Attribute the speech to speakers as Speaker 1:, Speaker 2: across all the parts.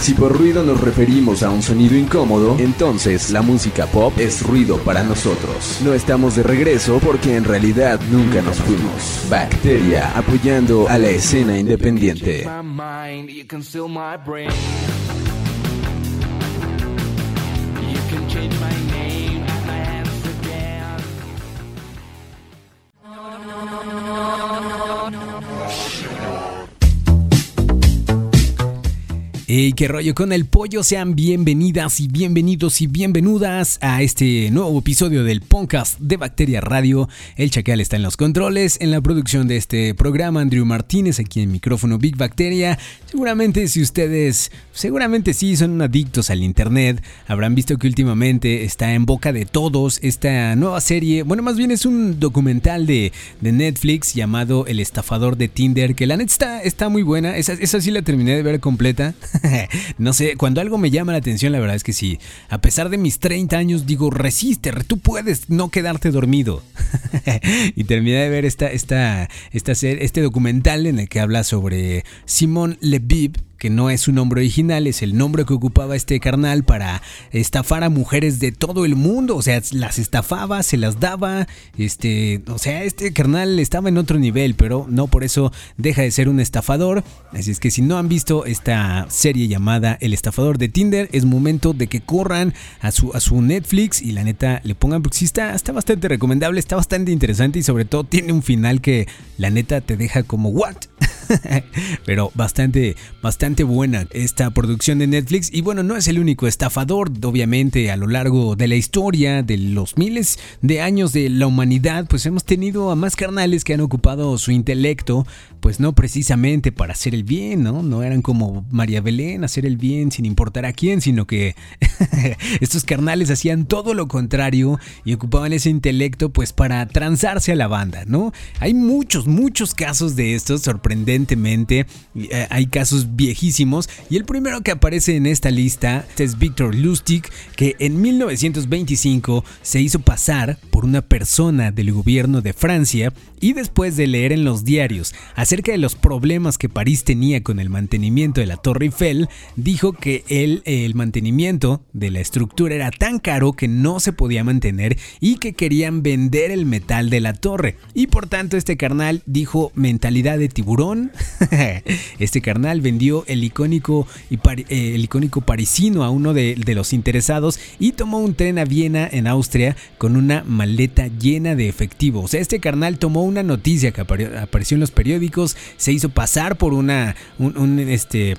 Speaker 1: Si por ruido nos referimos a un sonido incómodo, entonces la música pop es ruido para nosotros. No estamos de regreso porque en realidad nunca nos fuimos. Bacteria apoyando a la escena independiente.
Speaker 2: Hey, qué rollo con el pollo, sean bienvenidas y bienvenidos y bienvenidas a este nuevo episodio del podcast de Bacteria Radio. El Chacal está en los controles, en la producción de este programa, Andrew Martínez aquí en micrófono Big Bacteria. Seguramente si ustedes, seguramente sí son adictos al internet, habrán visto que últimamente está en boca de todos esta nueva serie, bueno más bien es un documental de, de Netflix llamado El estafador de Tinder, que la net está, está muy buena, esa, esa sí la terminé de ver completa. no sé, cuando algo me llama la atención, la verdad es que sí. A pesar de mis 30 años, digo, resiste, tú puedes no quedarte dormido. y terminé de ver esta, esta, esta, este documental en el que habla sobre Simon Levib, que no es su nombre original, es el nombre que ocupaba este carnal para estafar a mujeres de todo el mundo, o sea, las estafaba, se las daba, este, o sea, este carnal estaba en otro nivel, pero no por eso deja de ser un estafador, así es que si no han visto esta serie llamada El estafador de Tinder, es momento de que corran a su, a su Netflix y la neta le pongan, porque sí está, está bastante recomendable, está bastante interesante y sobre todo tiene un final que la neta te deja como, ¿what? Pero bastante, bastante buena esta producción de Netflix. Y bueno, no es el único estafador, obviamente, a lo largo de la historia de los miles de años de la humanidad, pues hemos tenido a más carnales que han ocupado su intelecto, pues no precisamente para hacer el bien, ¿no? No eran como María Belén, hacer el bien sin importar a quién, sino que estos carnales hacían todo lo contrario y ocupaban ese intelecto pues para transarse a la banda, ¿no? Hay muchos, muchos casos de estos sorprendentes evidentemente eh, hay casos viejísimos y el primero que aparece en esta lista es Víctor Lustig que en 1925 se hizo pasar por una persona del gobierno de Francia y después de leer en los diarios acerca de los problemas que París tenía con el mantenimiento de la Torre Eiffel, dijo que el, mantenimiento de la estructura era tan caro que no se podía mantener y que querían vender el metal de la torre. Y por tanto este carnal dijo mentalidad de tiburón. este carnal vendió el icónico, eh, el icónico parisino a uno de, de los interesados y tomó un tren a Viena en Austria con una maleta llena de efectivo. O sea, este carnal tomó una noticia que apareció en los periódicos, se hizo pasar por una, un, este,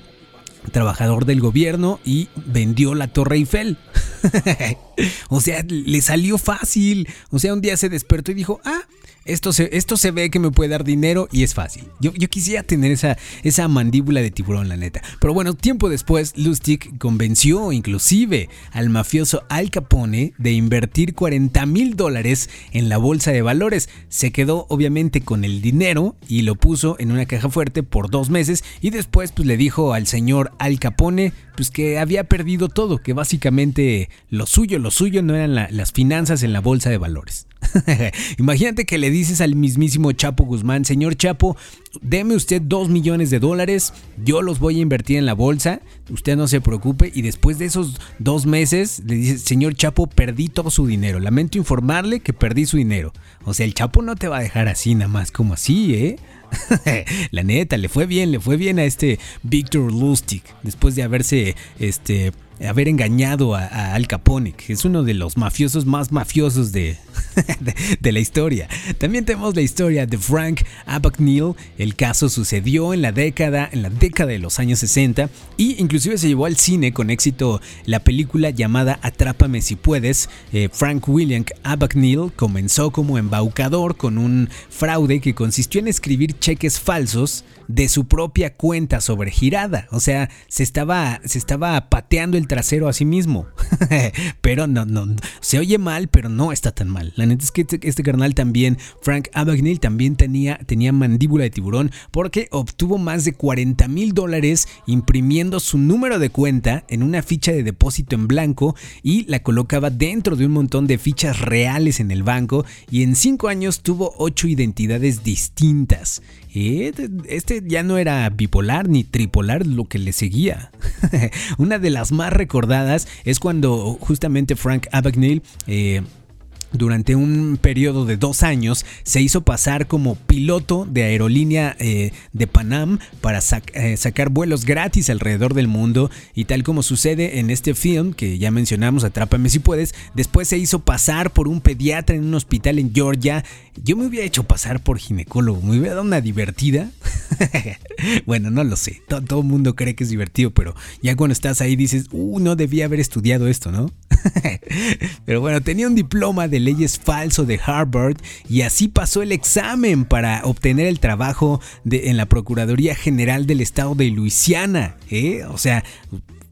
Speaker 2: trabajador del gobierno y vendió la Torre Eiffel. o sea, le salió fácil. O sea, un día se despertó y dijo, ah, esto se, esto se ve que me puede dar dinero y es fácil. Yo, yo quisiera tener esa, esa mandíbula de tiburón, la neta. Pero bueno, tiempo después, Lustig convenció inclusive al mafioso Al Capone de invertir 40 mil dólares en la bolsa de valores. Se quedó obviamente con el dinero y lo puso en una caja fuerte por dos meses y después pues le dijo al señor Al Capone pues que había perdido todo, que básicamente lo suyo, lo suyo no eran las finanzas en la bolsa de valores. Imagínate que le dices al mismísimo Chapo Guzmán, señor Chapo, deme usted dos millones de dólares, yo los voy a invertir en la bolsa, usted no se preocupe y después de esos dos meses le dices, señor Chapo, perdí todo su dinero, lamento informarle que perdí su dinero. O sea, el Chapo no te va a dejar así nada más como así, ¿eh? la neta, le fue bien, le fue bien a este Victor Lustig después de haberse este haber engañado a, Al Capone, que es uno de los mafiosos más mafiosos de, de, la historia. También tenemos la historia de Frank Abagnale. El caso sucedió en la década, en la década de los años 60 y inclusive se llevó al cine con éxito la película llamada Atrápame si puedes. Eh, Frank William Abagnale comenzó como embaucador con un fraude que consistió en escribir cheques falsos de su propia cuenta sobregirada. O sea, se estaba, se estaba pateando el trasero a sí mismo. pero no, no, se oye mal, pero no está tan mal. La neta es que este, este carnal también, Frank Abagnale, también tenía, tenía mandíbula de tiburón porque obtuvo más de 40 mil dólares imprimiendo su número de cuenta en una ficha de depósito en blanco y la colocaba dentro de un montón de fichas reales en el banco y en cinco años tuvo ocho identidades distintas. Este ya no era bipolar ni tripolar lo que le seguía. Una de las más recordadas es cuando justamente Frank Abagnale eh, durante un periodo de dos años se hizo pasar como piloto de aerolínea eh, de Panam para eh, sacar vuelos gratis alrededor del mundo y tal como sucede en este film que ya mencionamos, Atrápame si puedes, después se hizo pasar por un pediatra en un hospital en Georgia. Yo me hubiera hecho pasar por ginecólogo, me hubiera dado una divertida. bueno, no lo sé, todo, el mundo cree que es divertido, pero ya cuando estás ahí dices, uh, no debía haber estudiado esto, ¿no? pero bueno, tenía un diploma de leyes falso de Harvard y así pasó el examen para obtener el trabajo de, en la Procuraduría General del Estado de Luisiana. ¿eh? O sea,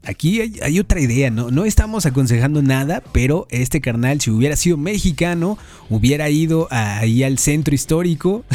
Speaker 2: aquí hay, otra idea, ¿no? No estamos aconsejando nada, pero este carnal, si hubiera sido mexicano, hubiera ido ahí al centro histórico,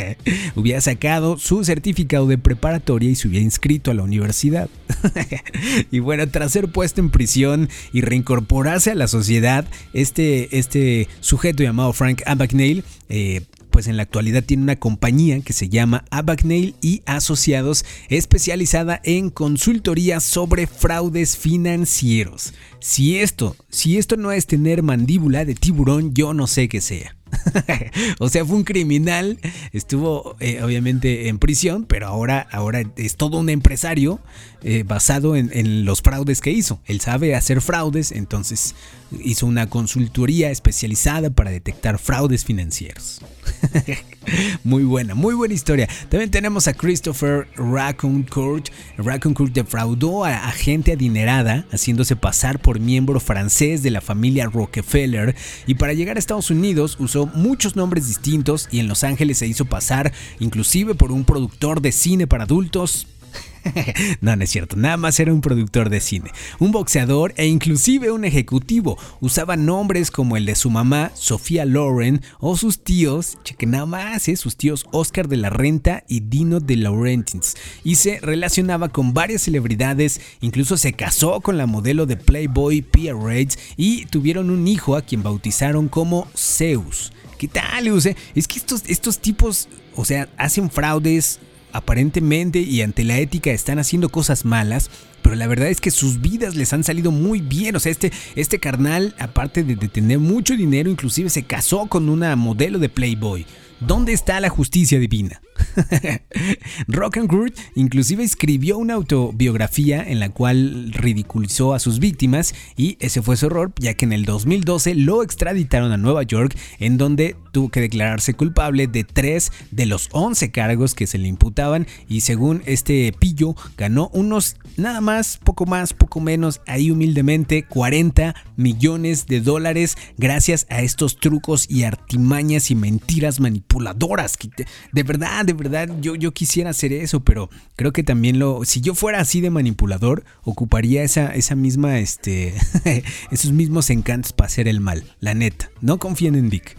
Speaker 2: hubiera sacado su certificado de preparatoria y se hubiera inscrito a la universidad. y bueno, tras ser puesto en prisión y reincorporarse a la sociedad, este, este sujeto llamado Frank Abagnale eh, pues en la actualidad tiene una compañía que se llama Abagnale y Asociados, especializada en consultoría sobre fraudes financieros. Si esto, si esto no es tener mandíbula de tiburón, yo no sé qué sea. o sea, fue un criminal, estuvo eh, obviamente en prisión, pero ahora, ahora es todo un empresario eh, basado en, los fraudes que hizo. Él sabe hacer fraudes, entonces hizo una consultoría especializada para detectar fraudes financieros. muy buena, muy buena historia. También tenemos a Christopher Raccoon-Court. Raccoon-Court defraudó a, a gente adinerada, haciéndose pasar por miembro francés de la familia Rockefeller. Y para llegar a Estados Unidos usó muchos nombres distintos y en Los Ángeles se hizo pasar inclusive por un productor de cine para adultos, no, no es cierto, nada más era un productor de cine, un boxeador e inclusive un ejecutivo. Usaba nombres como el de su mamá, Sofía Loren, o sus tíos, cheque nada más, ¿eh? sus tíos Oscar de la Renta y Dino de Laurentins. Y se relacionaba con varias celebridades, incluso se casó con la modelo de Playboy Pia Raids y tuvieron un hijo a quien bautizaron como Zeus. ¿Qué tal, Use? Es que estos, estos tipos, o sea, hacen fraudes, aparentemente y ante la ética están haciendo cosas malas, pero la verdad es que sus vidas les han salido muy bien. O sea, este, este carnal, aparte de, de tener mucho dinero, inclusive se casó con una modelo de Playboy. ¿Dónde está la justicia divina? Rock and Kurt inclusive escribió una autobiografía en la cual ridiculizó a sus víctimas y ese fue su error ya que en el 2012 lo extraditaron a Nueva York en donde tuvo que declararse culpable de tres de los 11 cargos que se le imputaban y según este pillo ganó unos nada más, poco más, poco menos, ahí humildemente 40 millones de dólares gracias a estos trucos y artimañas y mentiras manipuladoras. De verdad, de verdad, yo, yo quisiera hacer eso, pero creo que también lo, si yo fuera así de manipulador, ocuparía esa, esa misma, este, esos mismos encantos para hacer el mal, la neta. No confíen en Dick.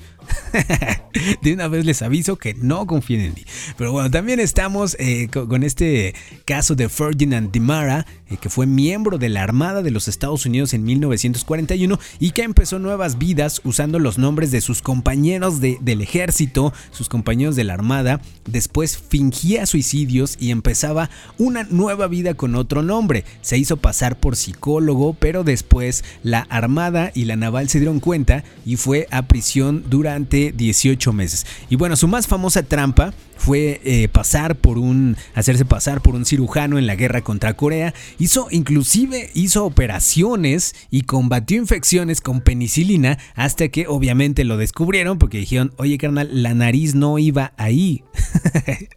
Speaker 2: de una vez les aviso que no confíen en mí. Pero bueno, también estamos eh, con, este caso de Ferdinand Dimara, eh, que fue miembro de la Armada de los Estados Unidos en 1941 y que empezó nuevas vidas usando los nombres de sus compañeros del ejército, sus compañeros de la Armada. Después fingía suicidios y empezaba una nueva vida con otro nombre. Se hizo pasar por psicólogo, pero después la Armada y la Naval se dieron cuenta y fue a prisión durante 18 meses. Y bueno, su más famosa trampa fue eh, pasar por un, hacerse pasar por un cirujano en la guerra contra Corea. Hizo, inclusive, hizo operaciones y combatió infecciones con penicilina hasta que obviamente lo descubrieron porque dijeron, oye carnal, la nariz no iba ahí.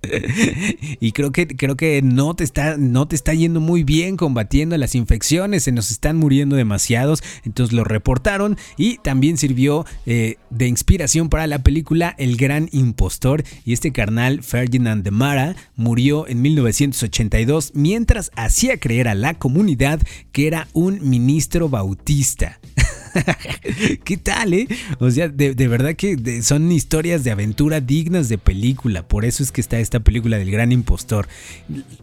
Speaker 2: y creo que, creo que no te, está, no te está yendo muy bien combatiendo las infecciones, se nos están muriendo demasiados. Entonces lo reportaron y también sirvió eh, de inspiración para la película El Gran Impostor. Y este carnal Ferdinand de Mara murió en 1982 mientras hacía creer a la comunidad que era un ministro bautista. ¿Qué tal, eh? O sea, de, verdad que son historias de aventura dignas de película. Por eso es que está esta película del gran impostor.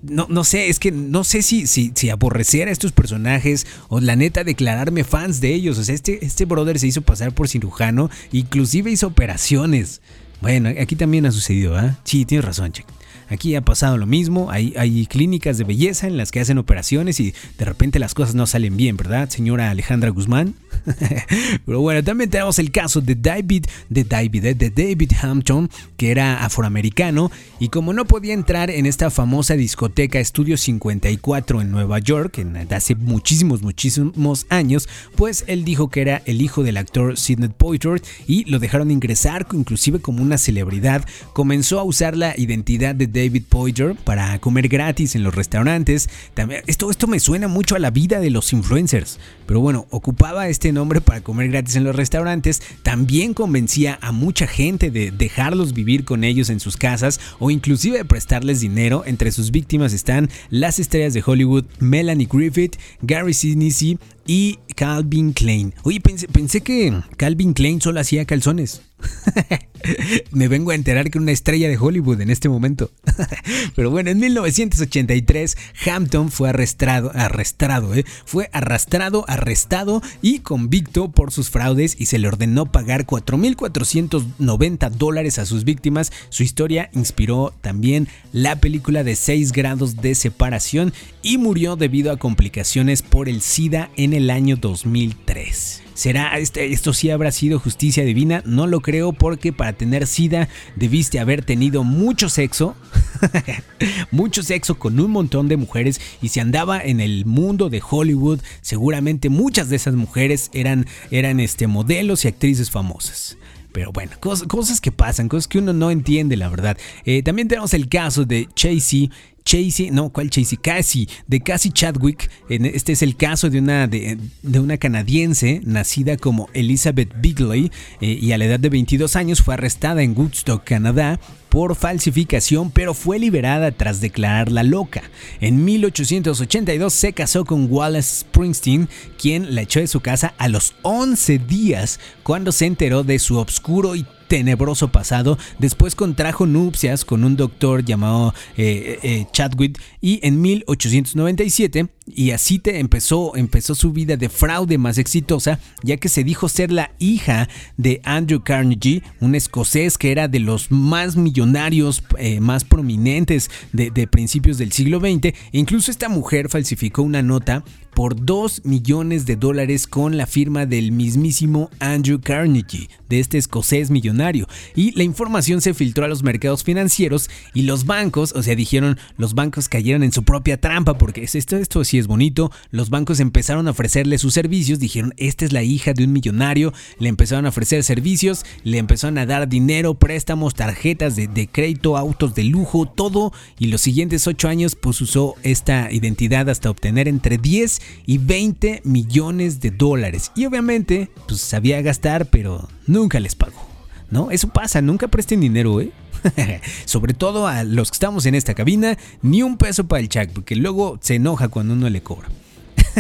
Speaker 2: No, no sé, es que no sé si, si, si aborrecer a estos personajes o la neta declararme fans de ellos. O sea, este, este brother se hizo pasar por cirujano, inclusive hizo operaciones. Bueno, aquí también ha sucedido, ¿ah? Sí, tienes razón, Check. Aquí ha pasado lo mismo, hay, clínicas de belleza en las que hacen operaciones y de repente las cosas no salen bien, ¿verdad, señora Alejandra Guzmán? Pero bueno, también tenemos el caso de David, de David, de David Hampton, que era afroamericano y como no podía entrar en esta famosa discoteca Estudio 54 en Nueva York, en, hace muchísimos, muchísimos años, pues él dijo que era el hijo del actor Sidney Poitier y lo dejaron ingresar inclusive como una celebridad. Comenzó a usar la identidad de David Poitier para comer gratis en los restaurantes. También, esto, esto me suena mucho a la vida de los influencers, pero bueno, ocupaba este nombre para comer gratis en los restaurantes. También convencía a mucha gente de dejarlos vivir con ellos en sus casas o inclusive de prestarles dinero. Entre sus víctimas están las estrellas de Hollywood Melanie Griffith, Gary Sinise y Calvin Klein. Oye, pensé que Calvin Klein solo hacía calzones. Me vengo a enterar que una estrella de Hollywood en este momento. Pero bueno, en 1983 Hampton fue arrestado, arrestado, ¿eh? fue arrastrado, arrestado y convicto por sus fraudes y se le ordenó pagar 4.490 dólares a sus víctimas. Su historia inspiró también la película de 6 grados de separación y murió debido a complicaciones por el SIDA en el año 2003. ¿Será este, esto sí habrá sido justicia divina? No lo creo porque para tener SIDA debiste haber tenido mucho sexo, mucho sexo con un montón de mujeres y si andaba en el mundo de Hollywood, seguramente muchas de esas mujeres eran, eran este, modelos y actrices famosas. Pero bueno, cosas, que pasan, cosas que uno no entiende, la verdad. Eh, también tenemos el caso de Chasey Chasey, no, ¿cuál Chasey? Cassie, de Cassie Chadwick. Este es el caso de una, de, una canadiense nacida como Elizabeth Bigley eh, y a la edad de 22 años fue arrestada en Woodstock, Canadá por falsificación, pero fue liberada tras declararla loca. En 1882 se casó con Wallace Springsteen, quien la echó de su casa a los 11 días cuando se enteró de su obscuro y tenebroso pasado. Después contrajo nupcias con un doctor llamado eh, eh, Chadwick y en 1897 y así te empezó, empezó su vida de fraude más exitosa, ya que se dijo ser la hija de Andrew Carnegie, un escocés que era de los más millonarios, eh, más prominentes de, de, principios del siglo XX. E incluso esta mujer falsificó una nota por 2 millones de dólares con la firma del mismísimo Andrew Carnegie, de este escocés millonario. Y la información se filtró a los mercados financieros y los bancos, o sea, dijeron, los bancos cayeron en su propia trampa, porque esto, esto sí es bonito, los bancos empezaron a ofrecerle sus servicios, dijeron, esta es la hija de un millonario, le empezaron a ofrecer servicios, le empezaron a dar dinero, préstamos, tarjetas de, de crédito, autos de lujo, todo, y los siguientes 8 años pues usó esta identidad hasta obtener entre 10 y 20 millones de dólares. Y obviamente, pues sabía gastar, pero nunca les pagó. ¿No? Eso pasa, nunca presten dinero, ¿eh? Sobre todo a los que estamos en esta cabina, ni un peso para el chat, porque luego se enoja cuando uno le cobra.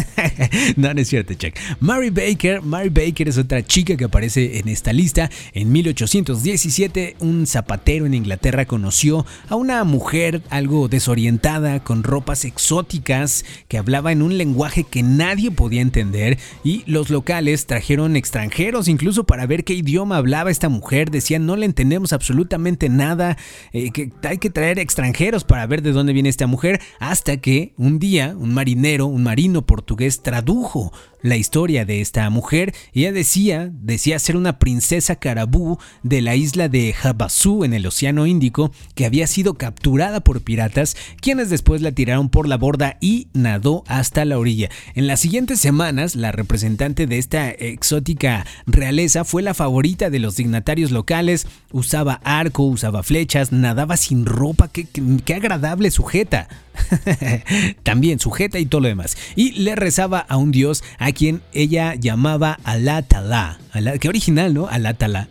Speaker 2: no, no es cierto, Chuck. Mary Baker, Mary Baker es otra chica que aparece en esta lista. En 1817, un zapatero en Inglaterra conoció a una mujer algo desorientada, con ropas exóticas, que hablaba en un lenguaje que nadie podía entender. Y los locales trajeron extranjeros incluso para ver qué idioma hablaba esta mujer. Decían, no le entendemos absolutamente nada, eh, que hay que traer extranjeros para ver de dónde viene esta mujer. Hasta que un día, un marinero, un marino por portugués tradujo la historia de esta mujer. Ella decía, decía ser una princesa carabú de la isla de Havasu en el Océano Índico que había sido capturada por piratas, quienes después la tiraron por la borda y nadó hasta la orilla. En las siguientes semanas, la representante de esta exótica realeza fue la favorita de los dignatarios locales, usaba arco, usaba flechas, nadaba sin ropa, qué, qué agradable sujeta. También sujeta y todo lo demás. Y le rezaba a un dios a quien ella llamaba Alatala. Qué original, ¿no? Alatala.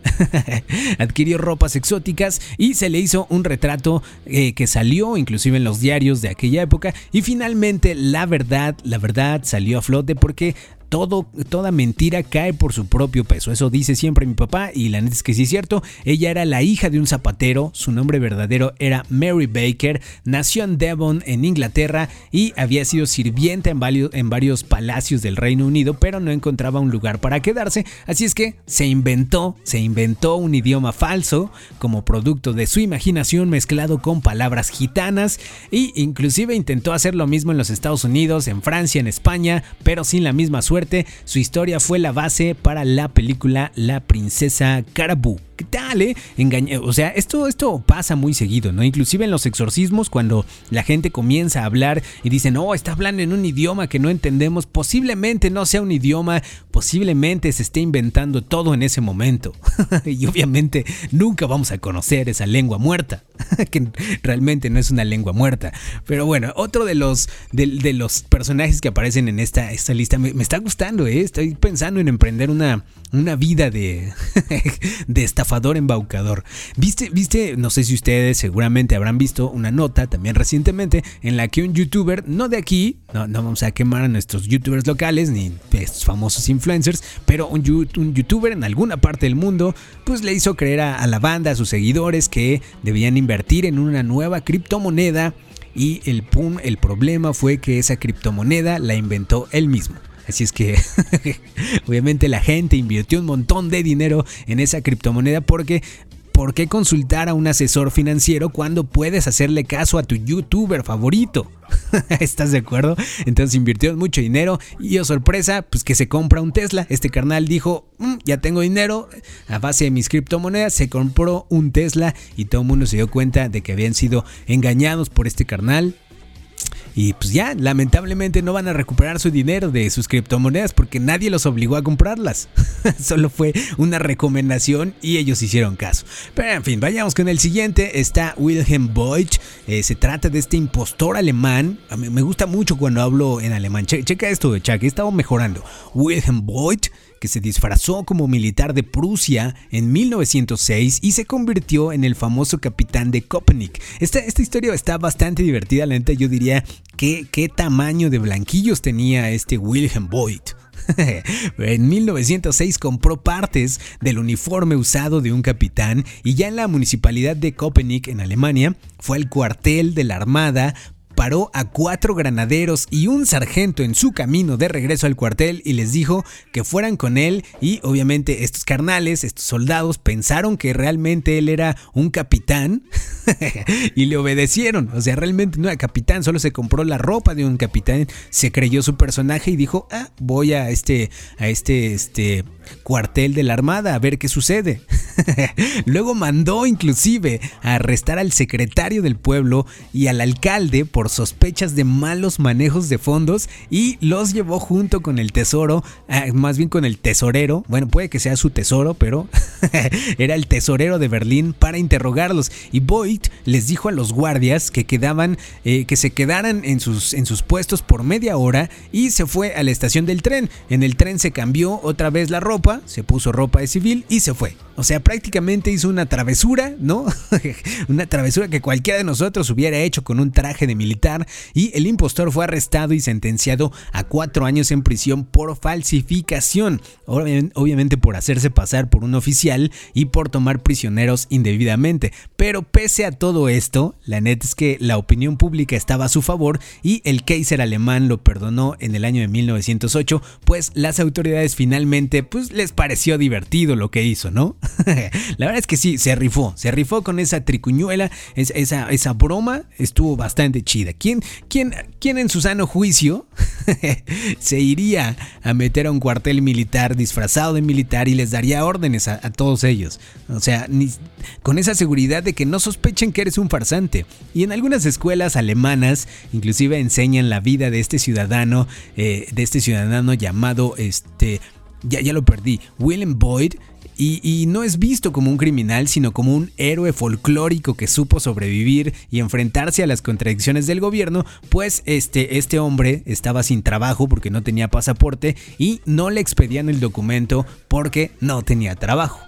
Speaker 2: Adquirió ropas exóticas y se le hizo un retrato eh, que salió inclusive en los diarios de aquella época. Y finalmente la verdad, la verdad salió a flote porque toda mentira cae por su propio peso. Eso dice siempre mi papá y la neta es que sí es cierto. Ella era la hija de un zapatero, su nombre verdadero era Mary Baker, nació en Devon, en Inglaterra, y había sido sirvienta en varios, en varios palacios del Reino Unido, pero no encontraba un lugar para quedarse, así es que se inventó, se inventó un idioma falso como producto de su imaginación mezclado con palabras gitanas e inclusive intentó hacer lo mismo en los Estados Unidos, en Francia, en España, pero sin la misma suerte. Su historia fue la base para la película La princesa Carabú. ¿Qué tal, eh? o sea, esto, esto pasa muy seguido, ¿no? Inclusive en los exorcismos, cuando la gente comienza a hablar y dicen, oh, está hablando en un idioma que no entendemos, posiblemente no sea un idioma, posiblemente se esté inventando todo en ese momento. y obviamente nunca vamos a conocer esa lengua muerta, que realmente no es una lengua muerta. Pero bueno, otro de los, de, los personajes que aparecen en esta, esta lista me, está gustando, ¿eh? Estoy pensando en emprender una, una vida de, de embaucador. ¿Viste, viste, no sé si ustedes seguramente habrán visto una nota también recientemente en la que un youtuber, no de aquí, no, vamos a quemar a nuestros youtubers locales ni estos famosos influencers, pero un, un, youtuber en alguna parte del mundo, pues le hizo creer a, a la banda, a sus seguidores, que debían invertir en una nueva criptomoneda y el, pum, el problema fue que esa criptomoneda la inventó él mismo. Así es que obviamente la gente invirtió un montón de dinero en esa criptomoneda porque ¿por qué consultar a un asesor financiero cuando puedes hacerle caso a tu youtuber favorito? ¿Estás de acuerdo? Entonces invirtió mucho dinero y oh sorpresa, pues que se compra un Tesla. Este carnal dijo, mm, ya tengo dinero, a base de mis criptomonedas se compró un Tesla y todo el mundo se dio cuenta de que habían sido engañados por este carnal. Y pues ya, lamentablemente no van a recuperar su dinero de sus criptomonedas porque nadie los obligó a comprarlas. Solo fue una recomendación y ellos hicieron caso. Pero en fin, vayamos con el siguiente. Está Wilhelm Boyd. Eh, se trata de este impostor alemán. A mí me gusta mucho cuando hablo en alemán. checa esto, Chuck. He estado mejorando. Wilhelm Boyd que se disfrazó como militar de Prusia en 1906 y se convirtió en el famoso capitán de Köpenick. Esta, historia está bastante divertida, la neta yo diría qué tamaño de blanquillos tenía este Wilhelm Boyd. en 1906 compró partes del uniforme usado de un capitán y ya en la municipalidad de Köpenick en Alemania fue al cuartel de la Armada paró a cuatro granaderos y un sargento en su camino de regreso al cuartel y les dijo que fueran con él y obviamente estos carnales, estos soldados pensaron que realmente él era un capitán y le obedecieron, o sea, realmente no era capitán, solo se compró la ropa de un capitán, se creyó su personaje y dijo, "Ah, voy a este a este este cuartel de la Armada a ver qué sucede." Luego mandó inclusive a arrestar al secretario del pueblo y al alcalde por sospechas de malos manejos de fondos y los llevó junto con el tesoro, ah, más bien con el tesorero, bueno, puede que sea su tesoro, pero era el tesorero de Berlín para interrogarlos y Boyd les dijo a los guardias que quedaban, eh, que se quedaran en sus, en sus puestos por media hora y se fue a la estación del tren. En el tren se cambió otra vez la ropa, se puso ropa de civil y se fue. O sea, prácticamente hizo una travesura, ¿no? una travesura que cualquiera de nosotros hubiera hecho con un traje de militar y el impostor fue arrestado y sentenciado a cuatro años en prisión por falsificación, obviamente por hacerse pasar por un oficial y por tomar prisioneros indebidamente. Pero pese a todo esto, la neta es que la opinión pública estaba a su favor y el Kaiser alemán lo perdonó en el año de 1908, pues las autoridades finalmente pues les pareció divertido lo que hizo, ¿no? la verdad es que sí, se rifó, se rifó con esa tricuñuela, esa, esa broma estuvo bastante chida. ¿Quién, quién, quién en su sano juicio se iría a meter a un cuartel militar disfrazado de militar y les daría órdenes a, todos ellos? O sea, con esa seguridad de que no sospechen que eres un farsante. Y en algunas escuelas alemanas inclusive enseñan la vida de este ciudadano, eh, de este ciudadano llamado este ya, ya lo perdí. William Boyd, y, no es visto como un criminal, sino como un héroe folclórico que supo sobrevivir y enfrentarse a las contradicciones del gobierno, pues este, este hombre estaba sin trabajo porque no tenía pasaporte y no le expedían el documento porque no tenía trabajo.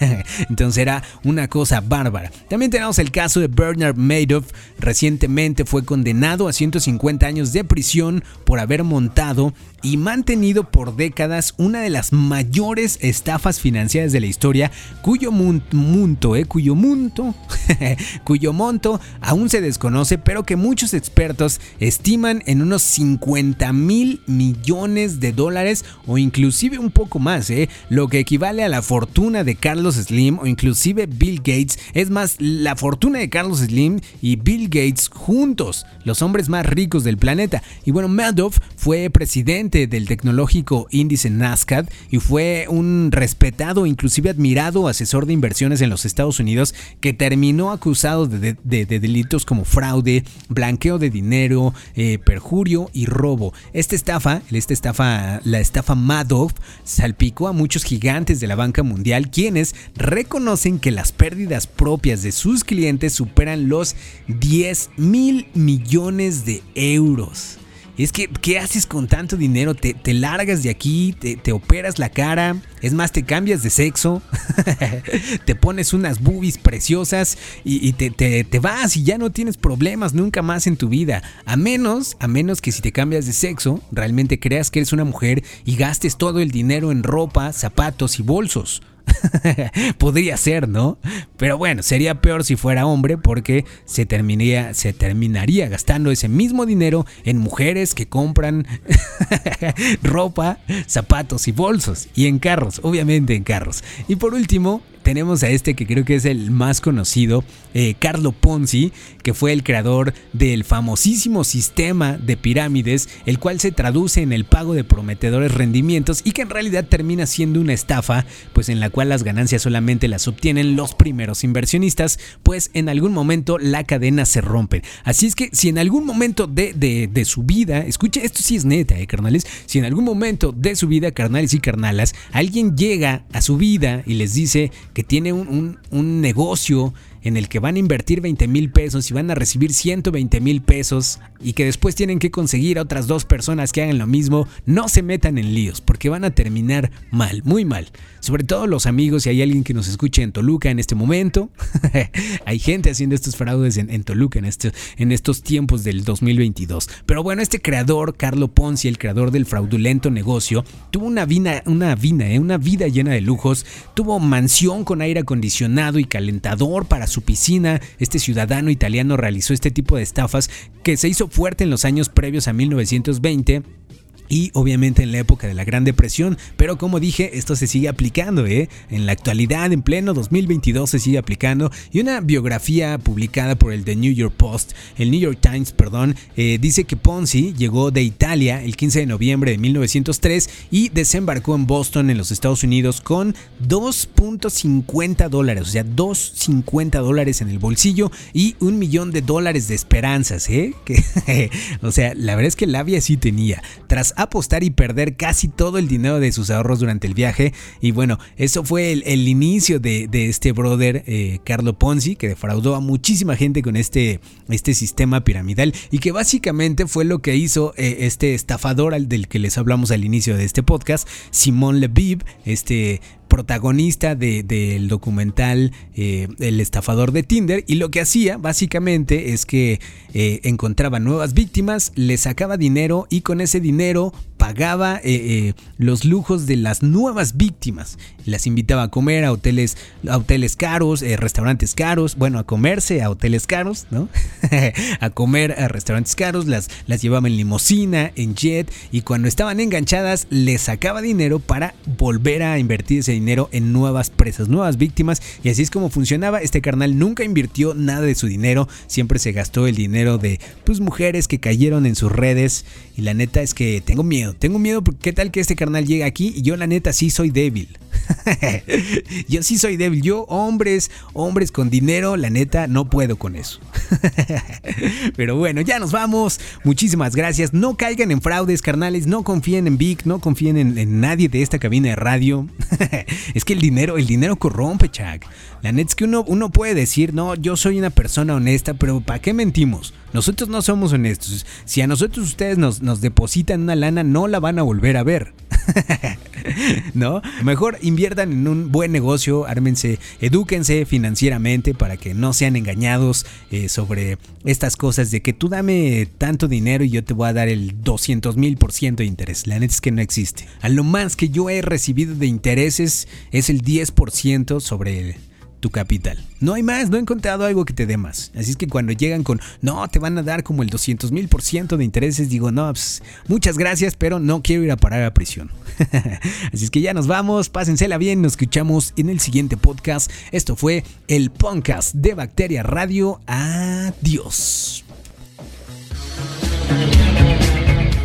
Speaker 2: Entonces era una cosa bárbara. También tenemos el caso de Bernard Madoff. Recientemente fue condenado a 150 años de prisión por haber montado y mantenido por décadas una de las mayores estafas financieras de la historia, cuyo monto, eh, cuyo monto, cuyo monto aún se desconoce, pero que muchos expertos estiman en unos 50 mil millones de dólares o inclusive un poco más, eh, lo que equivale a la fortuna de Carlos Slim o inclusive Bill Gates. Es más, la fortuna de Carlos Slim y Bill Gates juntos, los hombres más ricos del planeta. Y bueno, Madoff fue presidente del tecnológico índice Nasdaq y fue un respetado, inclusive admirado asesor de inversiones en los Estados Unidos que terminó acusado de, delitos como fraude, blanqueo de dinero, eh, perjurio y robo. Esta estafa, esta estafa, la estafa Madoff, salpicó a muchos gigantes de la banca mundial reconocen que las pérdidas propias de sus clientes superan los 10 mil millones de euros. Es que, ¿qué haces con tanto dinero? Te, largas de aquí, te, operas la cara, es más, te cambias de sexo, te pones unas boobies preciosas y, te, te, vas y ya no tienes problemas nunca más en tu vida. A menos, a menos que si te cambias de sexo, realmente creas que eres una mujer y gastes todo el dinero en ropa, zapatos y bolsos. Podría ser, ¿no? Pero bueno, sería peor si fuera hombre porque se terminaría, se terminaría gastando ese mismo dinero en mujeres que compran ropa, zapatos y bolsos. Y en carros, obviamente en carros. Y por último, tenemos a este que creo que es el más conocido, eh, Carlo Ponzi, que fue el creador del famosísimo sistema de pirámides, el cual se traduce en el pago de prometedores rendimientos y que en realidad termina siendo una estafa, pues en la cual las ganancias solamente las obtienen los primeros inversionistas, pues en algún momento la cadena se rompe. Así es que si en algún momento de, de, su vida, escucha, esto sí es neta, eh, carnales, si en algún momento de su vida, carnales y carnalas, alguien llega a su vida y les dice que tiene un, un, negocio en el que van a invertir 20 mil pesos y van a recibir 120 mil pesos y que después tienen que conseguir a otras dos personas que hagan lo mismo, no se metan en líos porque van a terminar mal, muy mal. Sobre todo los amigos, si hay alguien que nos escuche en Toluca en este momento, hay gente haciendo estos fraudes en, Toluca en, este, en estos tiempos del 2022. Pero bueno, este creador, Carlo Ponzi, el creador del fraudulento negocio, tuvo una vida, una vida, ¿eh? una vida llena de lujos, tuvo mansión con aire acondicionado y calentador para su piscina. Este ciudadano italiano realizó este tipo de estafas que se hizo fuerte en los años previos a 1920 y obviamente en la época de la Gran Depresión, pero como dije, esto se sigue aplicando, ¿eh? En la actualidad, en pleno 2022 se sigue aplicando y una biografía publicada por el The New York Post, el New York Times, perdón, eh, dice que Ponzi llegó de Italia el 15 de noviembre de 1903 y desembarcó en Boston, en los Estados Unidos, con 2.50 dólares, o sea, 2.50 dólares en el bolsillo y un millón de dólares de esperanzas, ¿eh? Que, o sea, la verdad es que Labia sí tenía. Tras apostar y perder casi todo el dinero de sus ahorros durante el viaje. Y bueno, eso fue el, inicio de, este brother eh, Carlo Ponzi, que defraudó a muchísima gente con este, este sistema piramidal y que básicamente fue lo que hizo eh, este estafador al del que les hablamos al inicio de este podcast, Simón Levib, este protagonista del documental eh, El estafador de Tinder y lo que hacía básicamente es que eh, encontraba nuevas víctimas, le sacaba dinero y con ese dinero pagaba eh, los lujos de las nuevas víctimas. Las invitaba a comer a hoteles, a hoteles caros, restaurantes caros, bueno, a comerse a hoteles caros, ¿no? a comer a restaurantes caros, las, las llevaba en limosina, en jet y cuando estaban enganchadas le sacaba dinero para volver a invertir ese dinero en nuevas presas, nuevas víctimas. Y así es como funcionaba. Este carnal nunca invirtió nada de su dinero. Siempre se gastó el dinero de pues mujeres que cayeron en sus redes. Y la neta es que tengo miedo. Tengo miedo porque qué tal que este carnal llegue aquí y yo la neta sí soy débil. yo sí soy débil. Yo, hombres, hombres con dinero, la neta, no puedo con eso. Pero bueno, ya nos vamos. Muchísimas gracias. No caigan en fraudes, carnales. No confíen en Vic, no confíen en, nadie de esta cabina de radio. es que el dinero, el dinero corrompe, Chuck. La neta es que uno, uno puede decir, no, yo soy una persona honesta, pero ¿para qué mentimos? Nosotros no somos honestos. Si a nosotros ustedes nos, depositan una lana, no la van a volver a ver. ¿No? Mejor inviertan en un buen negocio, ármense, edúquense financieramente para que no sean engañados eh, sobre estas cosas de que tú dame tanto dinero y yo te voy a dar el 200 mil por ciento de interés. La neta es que no existe. A lo más que yo he recibido de intereses es el 10% sobre el tu capital. No hay más, no he encontrado algo que te dé más. Así es que cuando llegan con, no, te van a dar como el 200 mil por ciento de intereses, digo, no, pues, muchas gracias, pero no quiero ir a parar a prisión. Así es que ya nos vamos, pásensela bien, nos escuchamos en el siguiente podcast. Esto fue el podcast de Bacteria Radio. Adiós.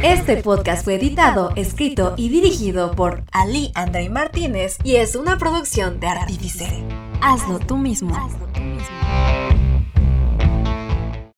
Speaker 3: Este podcast fue editado, escrito y dirigido por Ali André Martínez y es una producción de Artifice. Hazlo tú mismo. Hazlo tú mismo.